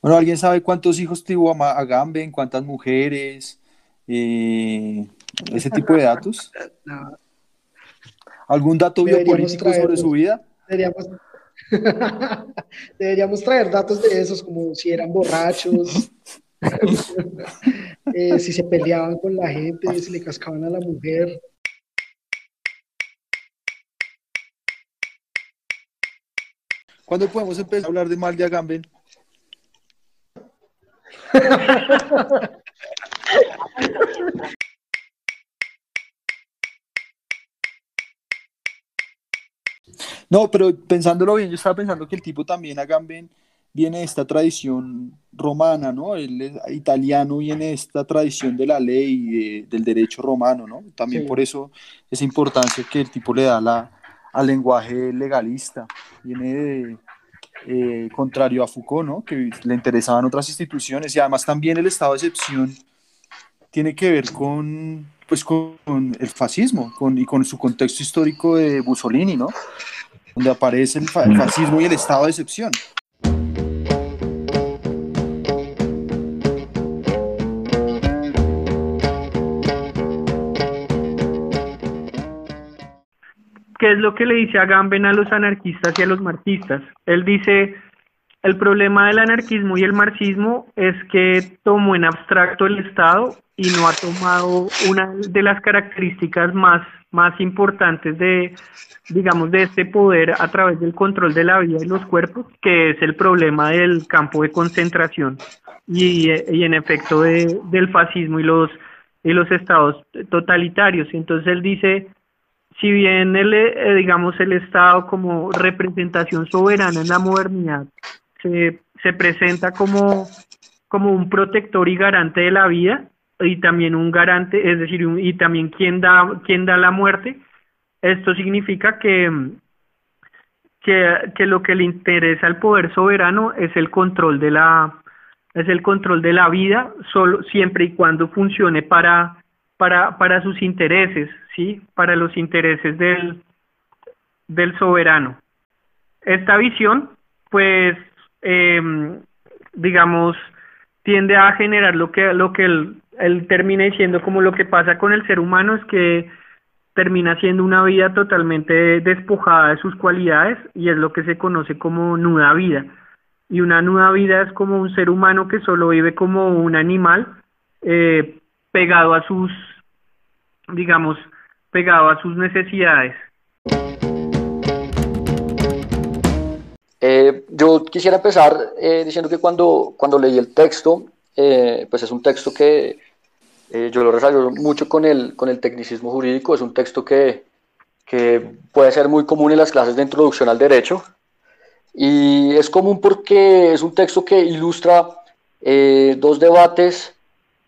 Bueno, ¿alguien sabe cuántos hijos tuvo Agamben, cuántas mujeres? Eh, ese tipo de datos. ¿Algún dato biopolítico sobre su vida? Deberíamos, traer datos de esos, como si eran borrachos, eh, si se peleaban con la gente, si le cascaban a la mujer. ¿Cuándo podemos empezar a hablar de mal de Agamben? No, pero pensándolo bien, yo estaba pensando que el tipo también, Agamben, viene de esta tradición romana, ¿no? Es italiano, viene de esta tradición de la ley, del derecho romano, ¿no? También por eso esa importancia que el tipo le da la, al lenguaje legalista. Viene de, eh, contrario a Foucault, ¿no? Que le interesaban otras instituciones y además también el estado de excepción tiene que ver con, pues, con el fascismo y con su contexto histórico de Mussolini, ¿no? donde aparece el, fascismo y el estado de excepción. ¿Qué es lo que le dice Agamben a los anarquistas y a los marxistas? Él dice, el problema del anarquismo y el marxismo es que tomó en abstracto el Estado y no ha tomado una de las características más, más importantes de, digamos, de este poder a través del control de la vida y los cuerpos, que es el problema del campo de concentración y, y en efecto de, del fascismo y los, y los estados totalitarios. Entonces él dice, si bien el, eh, digamos, el Estado como representación soberana en la modernidad se, se presenta como, como un protector y garante de la vida, y también un garante, es decir, y también quien da, quien da la muerte. Esto significa que, que, lo que le interesa al poder soberano es el control de la es el control de la vida solo siempre y cuando funcione para para para sus intereses, ¿sí? Para los intereses del del soberano. Esta visión pues eh, digamos tiende a generar lo que lo que él termina diciendo como lo que pasa con el ser humano es que termina siendo una vida totalmente despojada de sus cualidades y es lo que se conoce como nuda vida. Y una nuda vida es como un ser humano que solo vive como un animal eh, pegado a sus, digamos, pegado a sus necesidades. Eh, yo quisiera empezar eh, diciendo que cuando, cuando leí el texto, pues es un texto que eh, yo lo resalto mucho con el, con el tecnicismo jurídico, es un texto que, que puede ser muy común en las clases de introducción al derecho y es común porque es un texto que ilustra eh, dos debates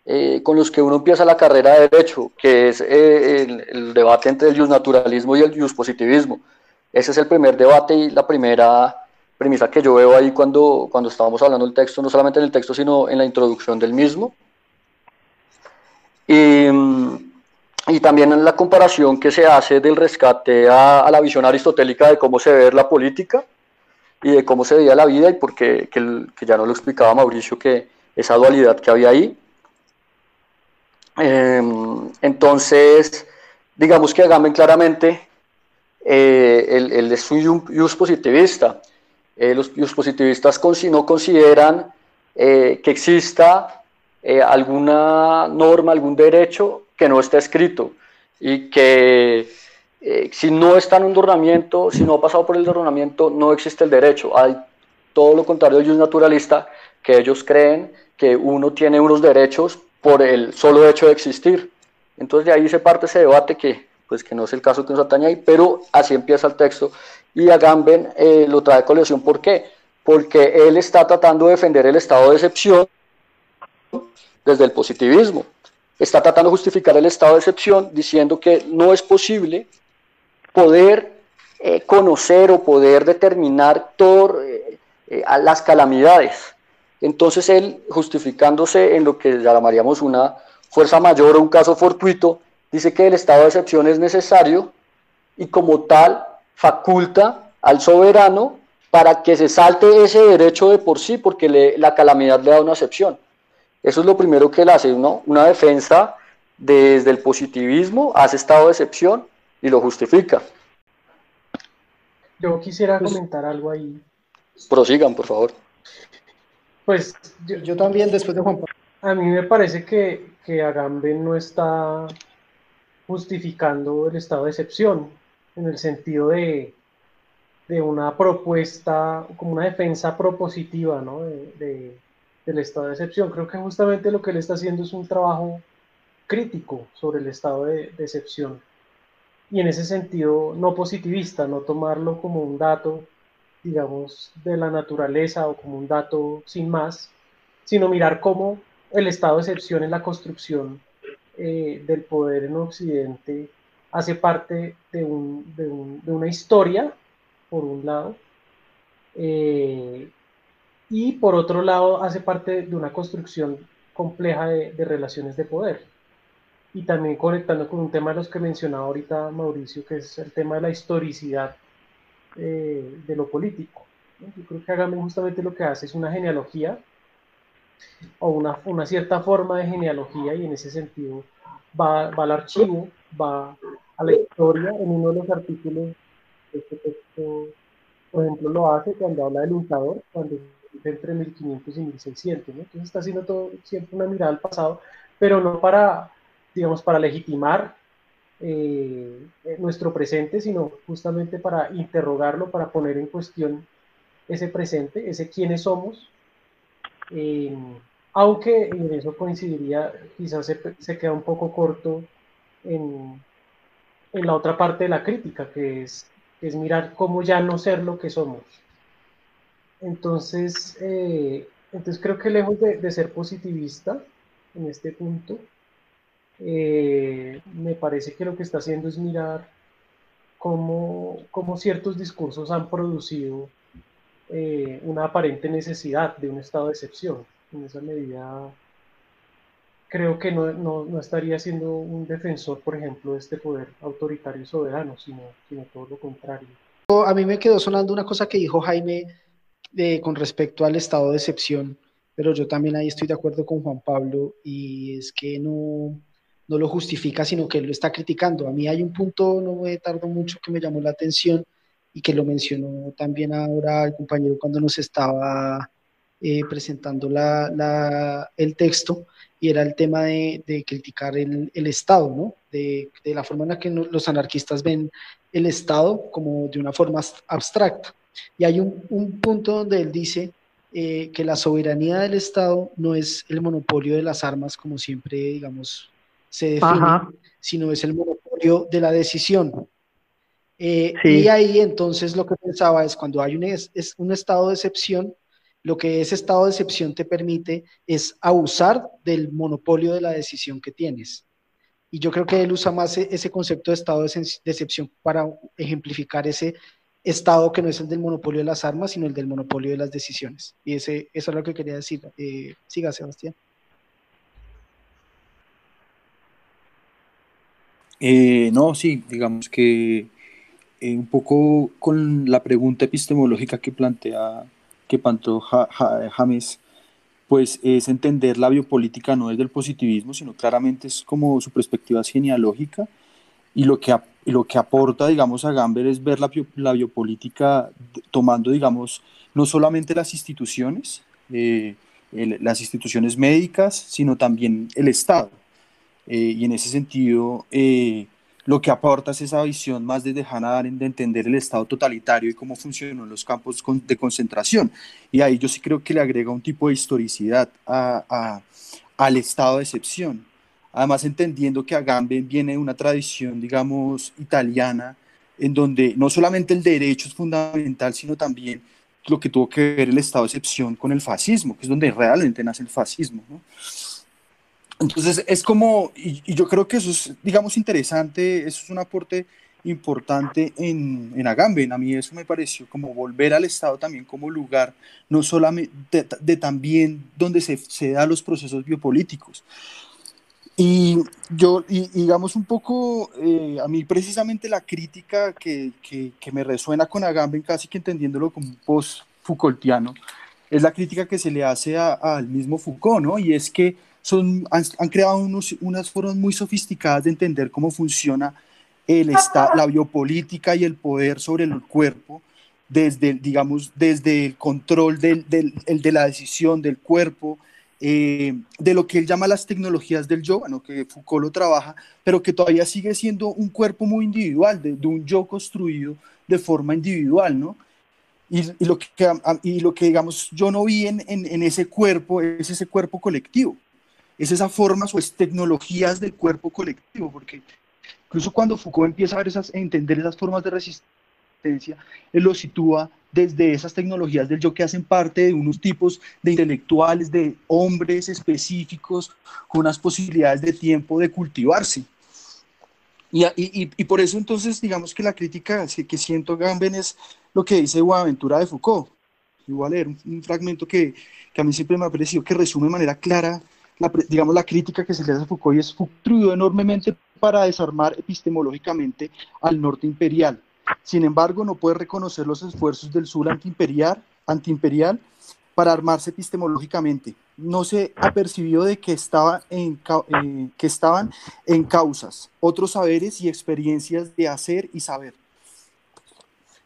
eh, con los que uno empieza la carrera de derecho, que es el, el, debate entre el naturalismo y el positivismo. Ese es el primer debate y la primera premisa que yo veo ahí cuando, cuando estábamos hablando del texto, no solamente en el texto, sino en la introducción del mismo. Y, también en la comparación que se hace del rescate a, la visión aristotélica de cómo se ve la política y de cómo se veía la vida y porque que, que ya no lo explicaba Mauricio que esa dualidad que había ahí. Em, entonces, digamos que Agamben claramente, eh, él, es un just positivista. Eh, los just positivistas no consideran eh, que exista eh, alguna norma, algún derecho que no está escrito y que si no está en un ordenamiento, si no ha pasado por el ordenamiento, no existe el derecho. Hay todo lo contrario de ellos naturalista, que ellos creen que uno tiene unos derechos por el solo hecho de existir. Entonces de ahí se parte ese debate que, pues, que no es el caso que nos atañe ahí, pero así empieza el texto. Y Agamben eh, lo trae colección, ¿por qué? Porque él está tratando de defender el estado de excepción desde el positivismo. Está tratando de justificar el estado de excepción diciendo que no es posible poder eh, conocer o poder determinar todas eh, eh, las calamidades. Entonces él, justificándose en lo que llamaríamos una fuerza mayor o un caso fortuito, dice que el estado de excepción es necesario y como tal faculta al soberano para que se salte ese derecho de por sí, porque le, la calamidad le da una excepción. Eso es lo primero que él hace, ¿no? Una defensa desde el positivismo, hace estado de excepción y lo justifica. Yo quisiera pues, comentar algo ahí. Prosigan, por favor. Pues yo, también, después de Juan Pablo. A mí me parece que, que Agamben no está justificando el estado de excepción, en el sentido de, de una propuesta, como una defensa propositiva ¿no? de, del estado de excepción. Creo que justamente lo que él está haciendo es un trabajo crítico sobre el estado de, de excepción. Y en ese sentido, no positivista, no tomarlo como un dato, digamos, de la naturaleza o como un dato sin más, sino mirar cómo el estado de excepción en la construcción eh, del poder en Occidente hace parte de, un, de, un, de una historia, por un lado, eh, y por otro lado hace parte de una construcción compleja de, de, relaciones de poder. Y también conectando con un tema de los que mencionaba ahorita Mauricio, que es el tema de la historicidad eh, de lo político. Yo creo que Agamben justamente lo que hace es una genealogía o una, una cierta forma de genealogía y en ese sentido va, al archivo, va a la historia en uno de los artículos este texto, por ejemplo, lo hace cuando habla del untador, cuando entre 1500 y 1600, entonces está haciendo todo siempre una mirada al pasado, pero no para, digamos, para legitimar eh, nuestro presente, sino justamente para interrogarlo, para poner en cuestión ese presente, ese quiénes somos, eh, aunque en eso coincidiría, quizás se, se queda un poco corto en, en, la otra parte de la crítica, que es, es mirar cómo ya no ser lo que somos. Entonces, eh, entonces creo que lejos de, de, ser positivista en este punto, eh, me parece que lo que está haciendo es mirar cómo, cómo ciertos discursos han producido eh, una aparente necesidad de un estado de excepción en esa medida creo que no, no, no, estaría siendo un defensor, por ejemplo, de este poder autoritario y soberano, sino, sino todo lo contrario. A mí me quedó sonando una cosa que dijo Jaime de, con respecto al estado de excepción, pero yo también ahí estoy de acuerdo con Juan Pablo y es que no, no lo justifica, sino que lo está criticando. A mí hay un punto, no me tardo mucho, que me llamó la atención y que lo mencionó también ahora el compañero cuando nos estaba eh, presentando la, el texto y era el tema de, criticar el, Estado, ¿no? De, la forma en la que los anarquistas ven el Estado como de una forma abstracta. Y hay un, un punto donde él dice eh, que la soberanía del Estado no es el monopolio de las armas, como siempre, digamos, se define, Ajá. sino es el monopolio de la decisión. Eh, sí. Y ahí entonces lo que pensaba es cuando hay un, es, es un estado de excepción, lo que ese estado de excepción te permite es abusar del monopolio de la decisión que tienes. Y yo creo que él usa más e, ese concepto de estado de excepción para ejemplificar ese estado que no es el del monopolio de las armas, sino el del monopolio de las decisiones. Y ese, eso es lo que quería decir. Eh, siga, Sebastián. Eh, no, sí, digamos que eh, un poco con la pregunta epistemológica que plantea que Panto James, pues es entender la biopolítica no desde el positivismo, sino claramente es como su perspectiva genealógica y lo que, lo que aporta, digamos, a Gamber es ver la, la biopolítica tomando, digamos, no solamente las instituciones, eh, las instituciones médicas, sino también el Estado. Eh, y en ese sentido, eh, lo que aporta es esa visión más desde Hannah Arendt de entender el Estado totalitario y cómo funcionan los campos de concentración. Y ahí yo sí creo que le agrega un tipo de historicidad a, a, al estado de excepción. Además, entendiendo que Agamben viene de una tradición, digamos, italiana, en donde no solamente el derecho es fundamental, sino también lo que tuvo que ver el estado de excepción con el fascismo, que es donde realmente nace el fascismo. ¿no? Entonces es como, y, yo creo que eso es, digamos, interesante, eso es un aporte importante en, en Agamben. A mí eso me pareció como volver al Estado también como lugar, no solamente de, de también donde se, se dan los procesos biopolíticos. Y yo, y, digamos un poco, eh, a mí precisamente la crítica que, que, que, me resuena con Agamben, casi que entendiéndolo como un post-Foucaultiano, es la crítica que se le hace al mismo Foucault, ¿no? Y es que son, han, han creado unos, unas formas muy sofisticadas de entender cómo funciona el la biopolítica y el poder sobre el cuerpo, desde, digamos, desde el control del, del el de la decisión del cuerpo, eh, de lo que él llama las tecnologías del yo, bueno, que Foucault lo trabaja, pero que todavía sigue siendo un cuerpo muy individual, de, de un yo construido de forma individual, ¿no? Y, y, lo, que, y lo que, digamos, yo no vi en, en, en, ese cuerpo es ese cuerpo colectivo, es esa formas o es tecnologías del cuerpo colectivo, porque incluso cuando Foucault empieza a, ver esas, entender esas formas de resistencia, él lo sitúa desde esas tecnologías del yo que hacen parte de unos tipos de intelectuales, de hombres específicos con unas posibilidades de tiempo de cultivarse. Y, y, y por eso entonces digamos que la crítica que, siento Gamben es lo que dice Buenaventura de Foucault. Yo voy a leer un, un fragmento que, que, a mí siempre me ha parecido que resume de manera clara digamos, la crítica que se le hace a Foucault y es construido enormemente para desarmar epistemológicamente al norte imperial sin embargo, no puede reconocer los esfuerzos del sur antiimperial, antiimperial para armarse epistemológicamente. No se ha percibido de que, estaba en, eh, que estaban en causas, otros saberes y experiencias de hacer y saber.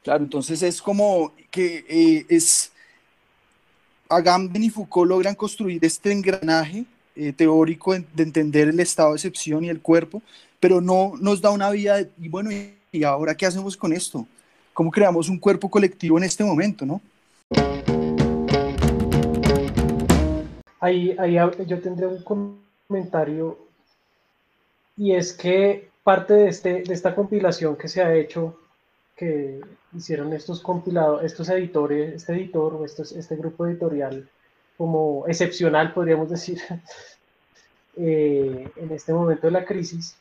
Claro, entonces es como que eh, es Agamben y Foucault logran construir este engranaje eh, teórico de, de entender el estado de excepción y el cuerpo, pero no nos da una de, y bueno, ¿y ahora qué hacemos con esto? ¿Cómo creamos un cuerpo colectivo en este momento, no? Ahí, ahí yo tendré un comentario y es que parte de, este, de esta compilación que se ha hecho, que hicieron estos compilados, estos editores, este editor o estos, este grupo editorial como excepcional, podríamos decir, eh, en este momento de la crisis,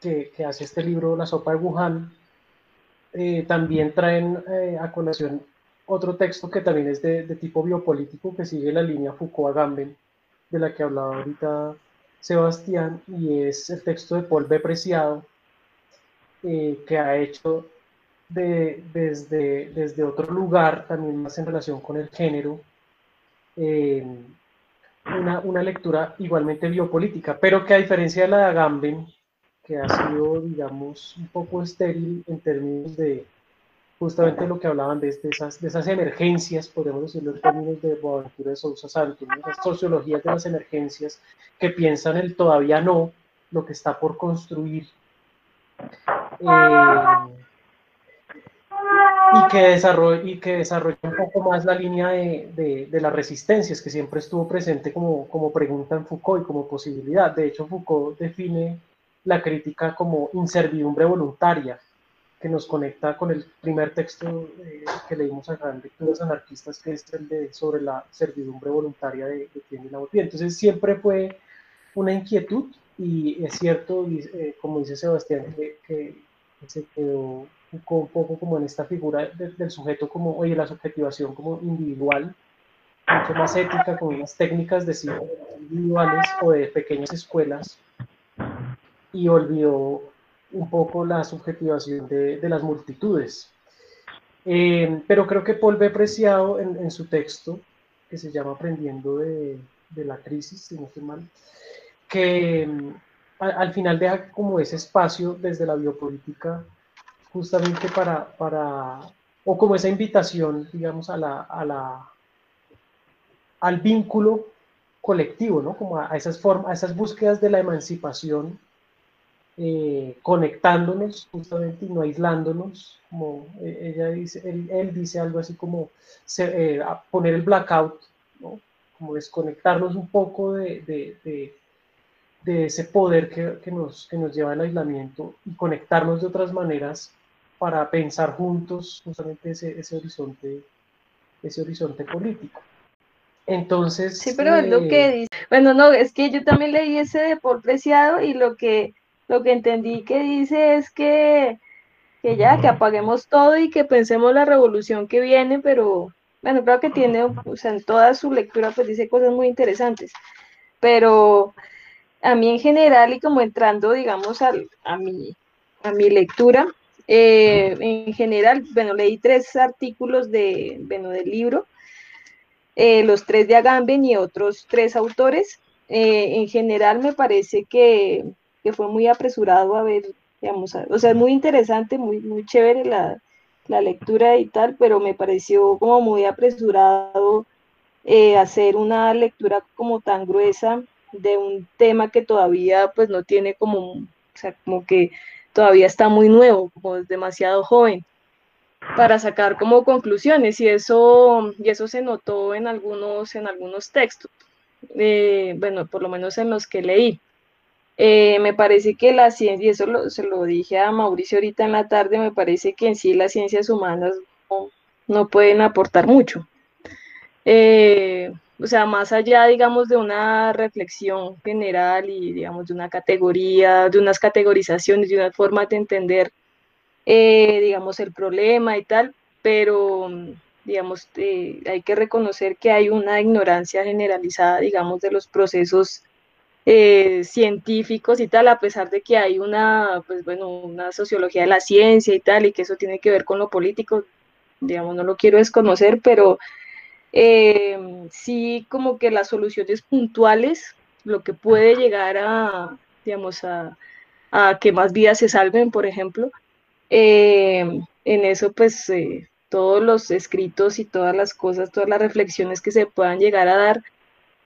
que, que, hace este libro, La sopa de Wuhan, eh, también traen eh, a colación otro texto que también es de, de, tipo biopolítico, que sigue la línea Foucault-Agamben, de la que hablaba ahorita Sebastián, y es el texto de Paul B. Preciado, eh, que ha hecho de, desde, desde otro lugar, también más en relación con el género, una, una, lectura igualmente biopolítica, pero que a diferencia de la de Agamben, que ha sido, digamos, un poco estéril en términos de justamente lo que hablaban de, esas, de esas emergencias, podemos decirlo en términos de Boaventura de Sousa Santos, las sociologías de las emergencias que piensan el todavía no, lo que está por construir. Eh, y que desarrolle, y que desarrolle un poco más la línea de, de, de, las resistencias, que siempre estuvo presente como, como pregunta en Foucault y como posibilidad. De hecho, Foucault define la crítica como inservidumbre voluntaria, que nos conecta con el primer texto eh, que leímos acá en Lecturas Anarquistas, que es el de sobre la servidumbre voluntaria de, de la Botella. Entonces siempre fue una inquietud y es cierto, eh, como dice Sebastián, que, que, se quedó un poco como en esta figura de, del sujeto como, oye, la subjetivación como individual, mucho más ética, con unas técnicas de sí individuales o de pequeñas escuelas y olvidó un poco la subjetivación de, de las multitudes. Eh, pero creo que Paul ve Preciado en, en, su texto, que se llama Aprendiendo de, de la crisis, si no estoy mal, que mm, al, al final deja como ese espacio desde la biopolítica justamente para, para o como esa invitación, digamos, a la, a la, al vínculo colectivo, ¿no? Como a, esas formas, a esas búsquedas de la emancipación eh, conectándonos justamente y no aislándonos, como eh, ella dice, él, dice algo así como eh, poner el blackout, ¿no? como desconectarnos un poco de, de, de, de ese poder que, que, nos, que nos lleva al aislamiento y conectarnos de otras maneras para pensar juntos justamente ese, ese horizonte ese horizonte político. Entonces. Sí, pero es lo que dice. Bueno, no, es que yo también leí ese de por Preciado y lo que lo que entendí que dice es que, que ya, que apaguemos todo y que pensemos la revolución que viene, pero bueno, creo que tiene, o sea, en toda su lectura pues dice cosas muy interesantes, pero a mí en general y como entrando, digamos, a, a, mi, a mi lectura, eh, en general, bueno, leí tres artículos de, bueno, del libro, eh, los tres de Agamben y otros tres autores. Eh, en general me parece que, que, fue muy apresurado a ver, digamos, o sea, es muy interesante, muy, muy chévere la, la lectura y tal, pero me pareció como muy apresurado hacer una lectura como tan gruesa de un tema que todavía pues no tiene como, o sea, como que todavía está muy nuevo, como es demasiado joven para sacar como conclusiones y eso y eso se notó en algunos en algunos textos eh, bueno por lo menos en los que leí. Eh, me parece que la ciencia y eso se lo dije a Mauricio ahorita en la tarde me parece que en sí las ciencias humanas no, pueden aportar mucho. Eh, o sea, más allá, digamos, de una reflexión general y, digamos, de una categoría, de unas categorizaciones, de una forma de entender, eh, digamos, el problema y tal, pero, digamos, eh, hay que reconocer que hay una ignorancia generalizada, digamos, de los procesos eh, científicos y tal, a pesar de que hay una, pues bueno, una sociología de la ciencia y tal, y que eso tiene que ver con lo político, digamos, no lo quiero desconocer, pero eh, sí como que las soluciones puntuales, lo que puede llegar a, digamos, a, que más vidas se salven, por ejemplo, eh, en eso pues eh, todos los escritos y todas las cosas, todas las reflexiones que se puedan llegar a dar,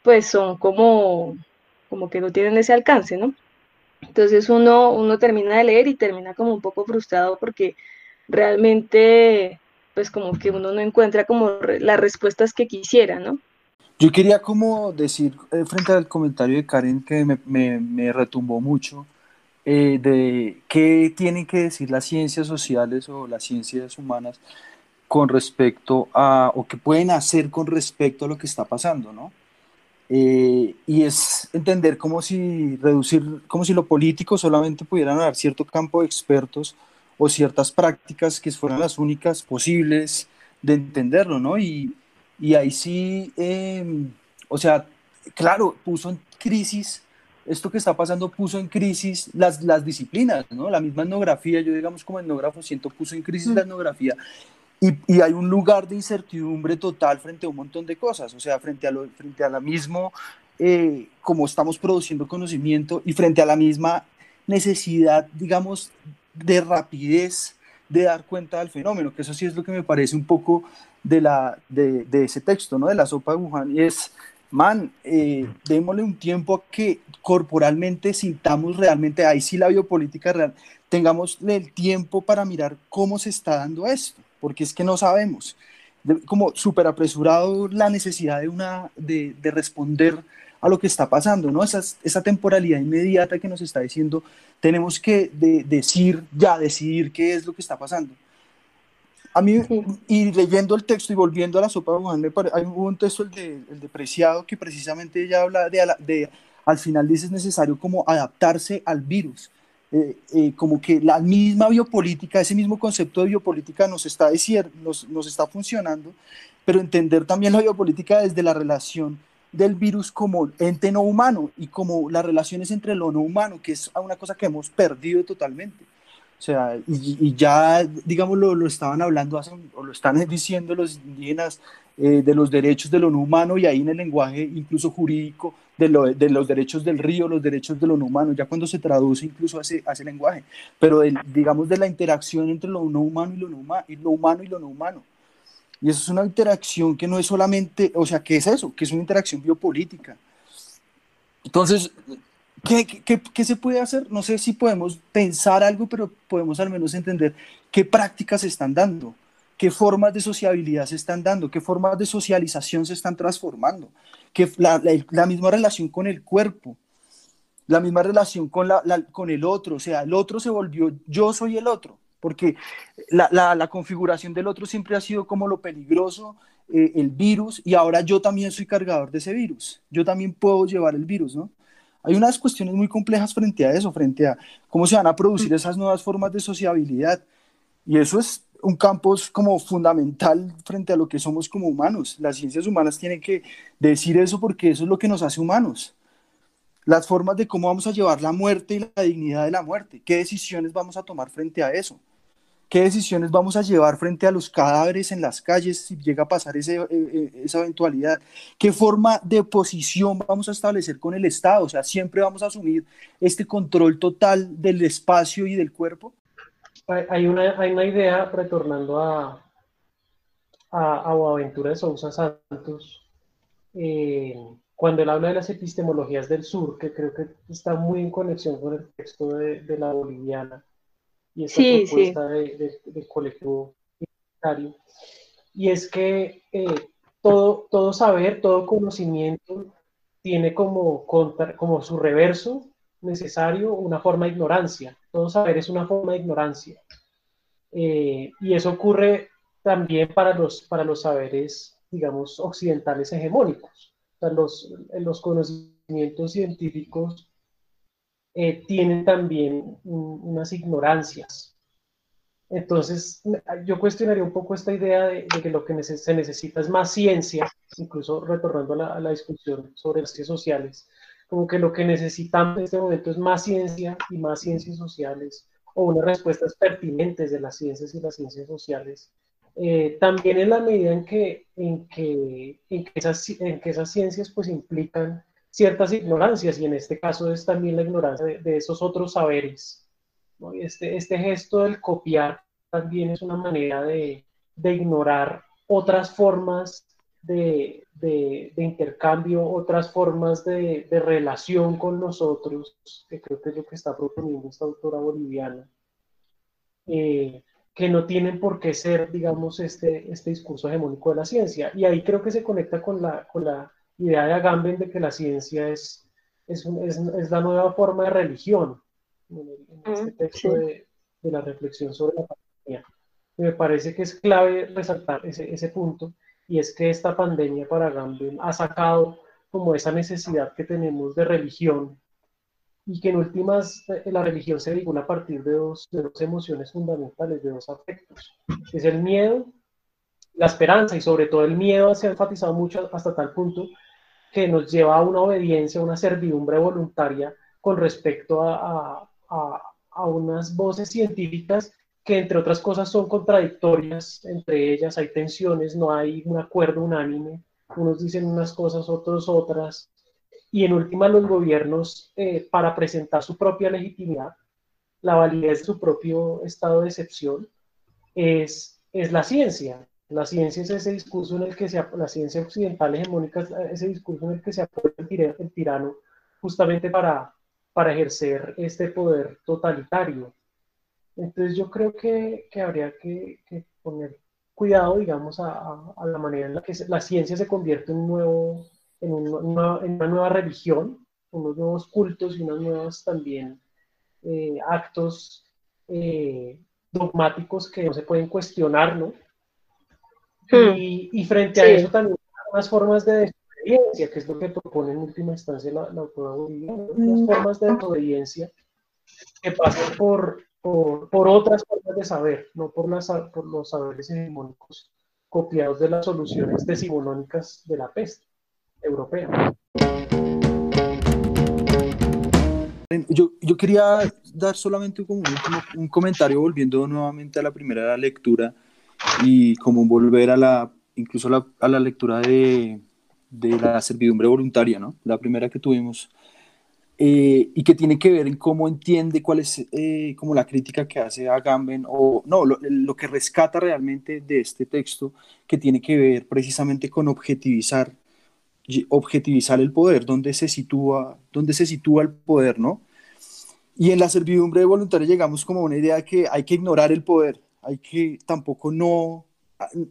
pues son como, como que no tienen ese alcance, ¿no? Entonces uno, uno termina de leer y termina como un poco frustrado porque realmente pues como que uno no encuentra como las respuestas que quisiera, ¿no? Yo quería como decir, eh, frente al comentario de Karen, que me, me, retumbó mucho, eh, de qué tienen que decir las ciencias sociales o las ciencias humanas con respecto a, o qué pueden hacer con respecto a lo que está pasando, ¿no? Eh, y es entender como si reducir, como si lo político solamente pudieran dar cierto campo de expertos o ciertas prácticas que fueran las únicas posibles de entenderlo, ¿no? Y, y ahí sí, em, o sea, claro, puso en crisis, esto que está pasando puso en crisis las, las disciplinas, ¿no? La misma etnografía, yo digamos como etnógrafo siento puso en crisis la mm. etnografía y, y, hay un lugar de incertidumbre total frente a un montón de cosas, o sea, frente a, lo, frente a la mismo, eh, como estamos produciendo conocimiento y frente a la misma necesidad, digamos, de rapidez de dar cuenta del fenómeno, que eso sí es lo que me parece un poco de, la, de, ese texto, ¿no? de la sopa de Wuhan, y es, man, eh, démosle un tiempo a que corporalmente sintamos realmente, ahí sí la biopolítica real, tengamos el tiempo para mirar cómo se está dando esto, porque es que no sabemos, como súper apresurado la necesidad de, una, de responder a lo que está pasando, ¿no? Esa, esa temporalidad inmediata que nos está diciendo, tenemos que decir, ya, decidir qué es lo que está pasando. A mí, y leyendo el texto y volviendo a la sopa de hay un texto, el de, el de Preciado, que precisamente ella habla de, de, al final dice es necesario como adaptarse al virus. Eh, eh, como que la misma biopolítica, ese mismo concepto de biopolítica nos está, diciendo, nos, nos está funcionando, pero entender también la biopolítica desde la relación del virus como ente no humano y como las relaciones entre lo no humano, que es una cosa que hemos perdido totalmente. O sea, y, ya, digamos, lo, lo, estaban hablando, o lo están diciendo los indígenas eh, de los derechos de lo no humano y ahí en el lenguaje incluso jurídico de, lo, de, los derechos del río, los derechos de lo no humano, ya cuando se traduce incluso a ese, a ese lenguaje, pero digamos de la interacción entre lo no humano y lo, no, y lo humano y lo no humano. Y eso es una interacción que no es solamente, o sea, ¿qué es eso? Que es una interacción biopolítica. Entonces, ¿qué, se puede hacer? No sé si podemos pensar algo, pero podemos al menos entender qué prácticas se están dando, qué formas de sociabilidad se están dando, qué formas de socialización se están transformando, que la, la, misma relación con el cuerpo, la misma relación con, la, con el otro, o sea, el otro se volvió, yo soy el otro porque la, configuración del otro siempre ha sido como lo peligroso, eh, el virus, y ahora yo también soy cargador de ese virus, yo también puedo llevar el virus, ¿no? Hay unas cuestiones muy complejas frente a eso, frente a cómo se van a producir esas nuevas formas de sociabilidad, y eso es un campo como fundamental frente a lo que somos como humanos. Las ciencias humanas tienen que decir eso porque eso es lo que nos hace humanos. las formas de cómo vamos a llevar la muerte y la dignidad de la muerte, qué decisiones vamos a tomar frente a eso, qué decisiones vamos a llevar frente a los cadáveres en las calles si llega a pasar ese, eh, eh, esa eventualidad, qué forma de posición vamos a establecer con el Estado, o sea, siempre vamos a asumir este control total del espacio y del cuerpo. Hay una, hay una idea, retornando a, a, a Boaventura de Sousa Santos, eh, cuando él habla de las epistemologías del sur, que creo que está muy en conexión con el texto de, de la boliviana y esta propuesta De, de, colectivo y es que eh, todo, todo saber, todo conocimiento tiene como, contra, como su reverso necesario una forma de ignorancia. Todo saber es una forma de ignorancia. Eh, y eso ocurre también para los, para los saberes, digamos, occidentales hegemónicos los, los conocimientos científicos eh, tienen también unas ignorancias. Entonces, yo cuestionaría un poco esta idea de, que lo que se necesita es más ciencia, incluso retornando a la, a la, discusión sobre las ciencias sociales, como que lo que necesitamos en este momento es más ciencia y más ciencias sociales, o unas respuestas pertinentes de las ciencias y las ciencias sociales eh, también en la medida en que, en que, en que, esas, en que esas ciencias pues implican ciertas ignorancias y en este caso es también la ignorancia de, esos otros saberes. Este, este gesto del copiar también es una manera de, de ignorar otras formas de, de, intercambio, otras formas de, relación con nosotros, que creo que es lo que está proponiendo esta autora boliviana. Eh, que no tienen por qué ser, digamos, este, este discurso hegemónico de la ciencia. Y ahí creo que se conecta con la, con la idea de Agamben de que la ciencia es, es, es, la nueva forma de religión, en, este texto de, de, la reflexión sobre la pandemia. Y me parece que es clave resaltar ese, ese punto, y es que esta pandemia para Agamben ha sacado como esa necesidad que tenemos de religión y que en últimas eh, la religión se vincula a partir de dos, de dos emociones fundamentales, de dos afectos, es el miedo, la esperanza y sobre todo el miedo se ha enfatizado mucho hasta tal punto que nos lleva a una obediencia, a una servidumbre voluntaria con respecto a, a, a, unas voces científicas que entre otras cosas son contradictorias, entre ellas. Hay tensiones, no hay un acuerdo unánime, unos dicen unas cosas, otros otras, y en última los gobiernos eh, para presentar su propia legitimidad, la validez de su propio estado de excepción, es, es la ciencia. La ciencia es ese discurso en el que se, la ciencia occidental hegemónica es ese discurso en el que se apoya el, tirano justamente para, para ejercer este poder totalitario. Entonces yo creo que, que habría que, que, poner cuidado, digamos, a, a, la manera en la que la ciencia se convierte en un nuevo en una, en una nueva religión, unos nuevos cultos y unos nuevos también eh, actos eh, dogmáticos que no se pueden cuestionar, ¿no? Hmm. Y, frente a eso también unas formas de desobediencia, que es lo que propone en última instancia la, autora boliviana, unas hmm. formas de desobediencia que pasan por, por, por, otras formas de saber, no por, las, por los saberes hegemónicos copiados de las soluciones decimonónicas de la peste europea. Yo, yo, quería dar solamente como un, un, comentario volviendo nuevamente a la primera lectura y como volver a la, incluso a la, a la lectura de, de, la servidumbre voluntaria, ¿no? La primera que tuvimos, eh, y que tiene que ver en cómo entiende cuál es eh, como la crítica que hace a Gamben, o no, lo, lo, que rescata realmente de este texto, que tiene que ver precisamente con objetivizar objetivizar el poder, dónde se sitúa, dónde se sitúa el poder, ¿no? Y en la servidumbre voluntaria llegamos como a una idea que hay que ignorar el poder, hay que tampoco no,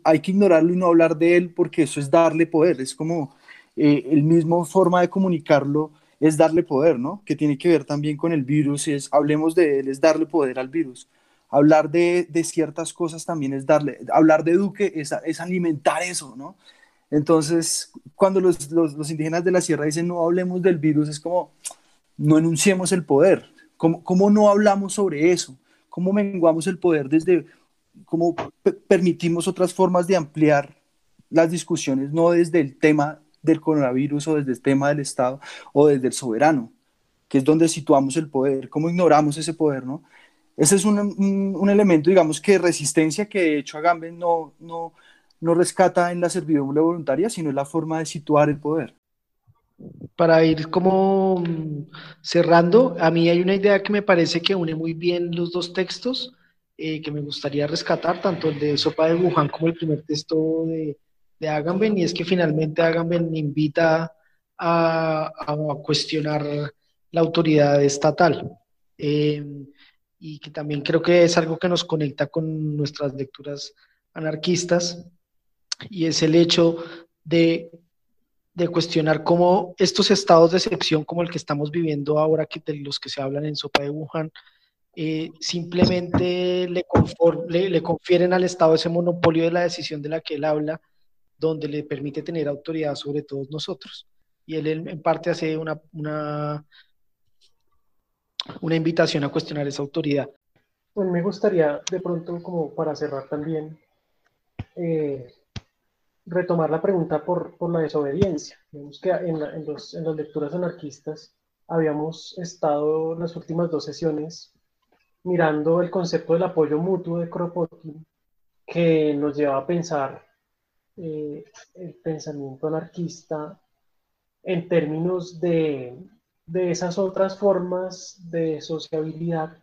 hay que ignorarlo y no hablar de él porque eso es darle poder, es como eh, el mismo forma de comunicarlo es darle poder, ¿no? Que tiene que ver también con el virus, es hablemos de él, es darle poder al virus. Hablar de, de ciertas cosas también es darle, hablar de Duque es, es alimentar eso, ¿no? Entonces, cuando los, los, indígenas de la sierra dicen no hablemos del virus, es como no enunciemos el poder. ¿Cómo, cómo no hablamos sobre eso? ¿Cómo menguamos el poder desde, cómo permitimos otras formas de ampliar las discusiones, no desde el tema del coronavirus o desde el tema del Estado o desde el soberano, que es donde situamos el poder, cómo ignoramos ese poder, ¿no? Ese es un, un, elemento, digamos, que resistencia que de hecho Agamben no, no, no rescata en la servidumbre voluntaria, sino es la forma de situar el poder. Para ir como cerrando, a mí hay una idea que me parece que une muy bien los dos textos, eh, que me gustaría rescatar, tanto el de Sopa de Wuhan como el primer texto de, de Agamben, y es que finalmente Agamben invita a, a cuestionar la autoridad estatal. Eh, y que también creo que es algo que nos conecta con nuestras lecturas anarquistas, y es el hecho de, de cuestionar cómo estos estados de excepción como el que estamos viviendo ahora, que de los que se hablan en Sopa de Wuhan, eh, simplemente le, le, le, confieren al Estado ese monopolio de la decisión de la que él habla, donde le permite tener autoridad sobre todos nosotros. Y él en parte hace una, una una invitación a cuestionar esa autoridad. Pues me gustaría de pronto, como para cerrar también, eh, retomar la pregunta por, por la desobediencia. Vemos que en, en, los, en, las lecturas anarquistas habíamos estado las últimas dos sesiones mirando el concepto del apoyo mutuo de Kropotkin, que nos lleva a pensar eh, el pensamiento anarquista en términos de de esas otras formas de sociabilidad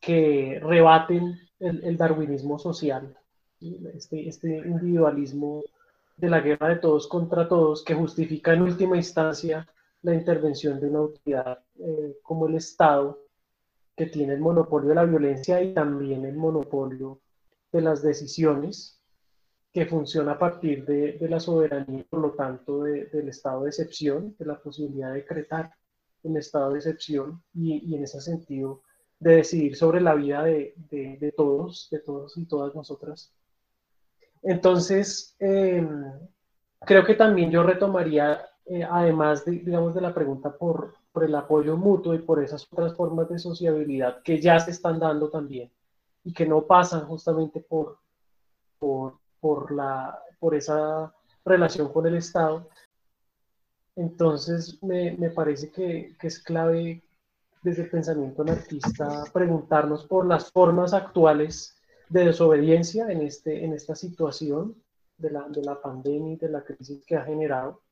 que rebaten el, darwinismo social, este, este, individualismo de la guerra de todos contra todos que justifica en última instancia la intervención de una autoridad eh, como el Estado, que tiene el monopolio de la violencia y también el monopolio de las decisiones que funciona a partir de, la soberanía, por lo tanto, del estado de excepción, de la posibilidad de decretar un estado de excepción y, en ese sentido de decidir sobre la vida de, de todos, de todos y todas nosotras. Entonces, em, creo que también yo retomaría, eh, además de, digamos, de la pregunta por, por el apoyo mutuo y por esas otras formas de sociabilidad que ya se están dando también y que no pasan justamente por, por, por, la, por esa relación con el Estado. Entonces, me, me parece que, que, es clave desde el pensamiento anarquista preguntarnos por las formas actuales de desobediencia en, este, en esta situación de la, de la pandemia y de la crisis que ha generado.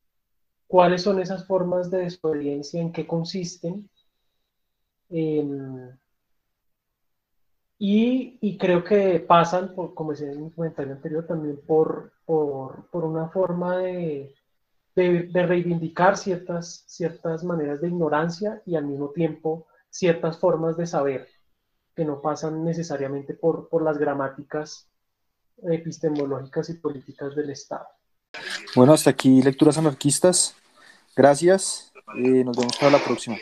¿Cuáles son esas formas de desobediencia? ¿En qué consisten? Y, creo que pasan, como decía en mi comentario anterior, también por, una forma de, reivindicar ciertas, maneras de ignorancia y al mismo tiempo ciertas formas de saber que no pasan necesariamente por las gramáticas epistemológicas y políticas del Estado. Bueno, hasta aquí lecturas anarquistas. Gracias. Eh, nos vemos para la próxima.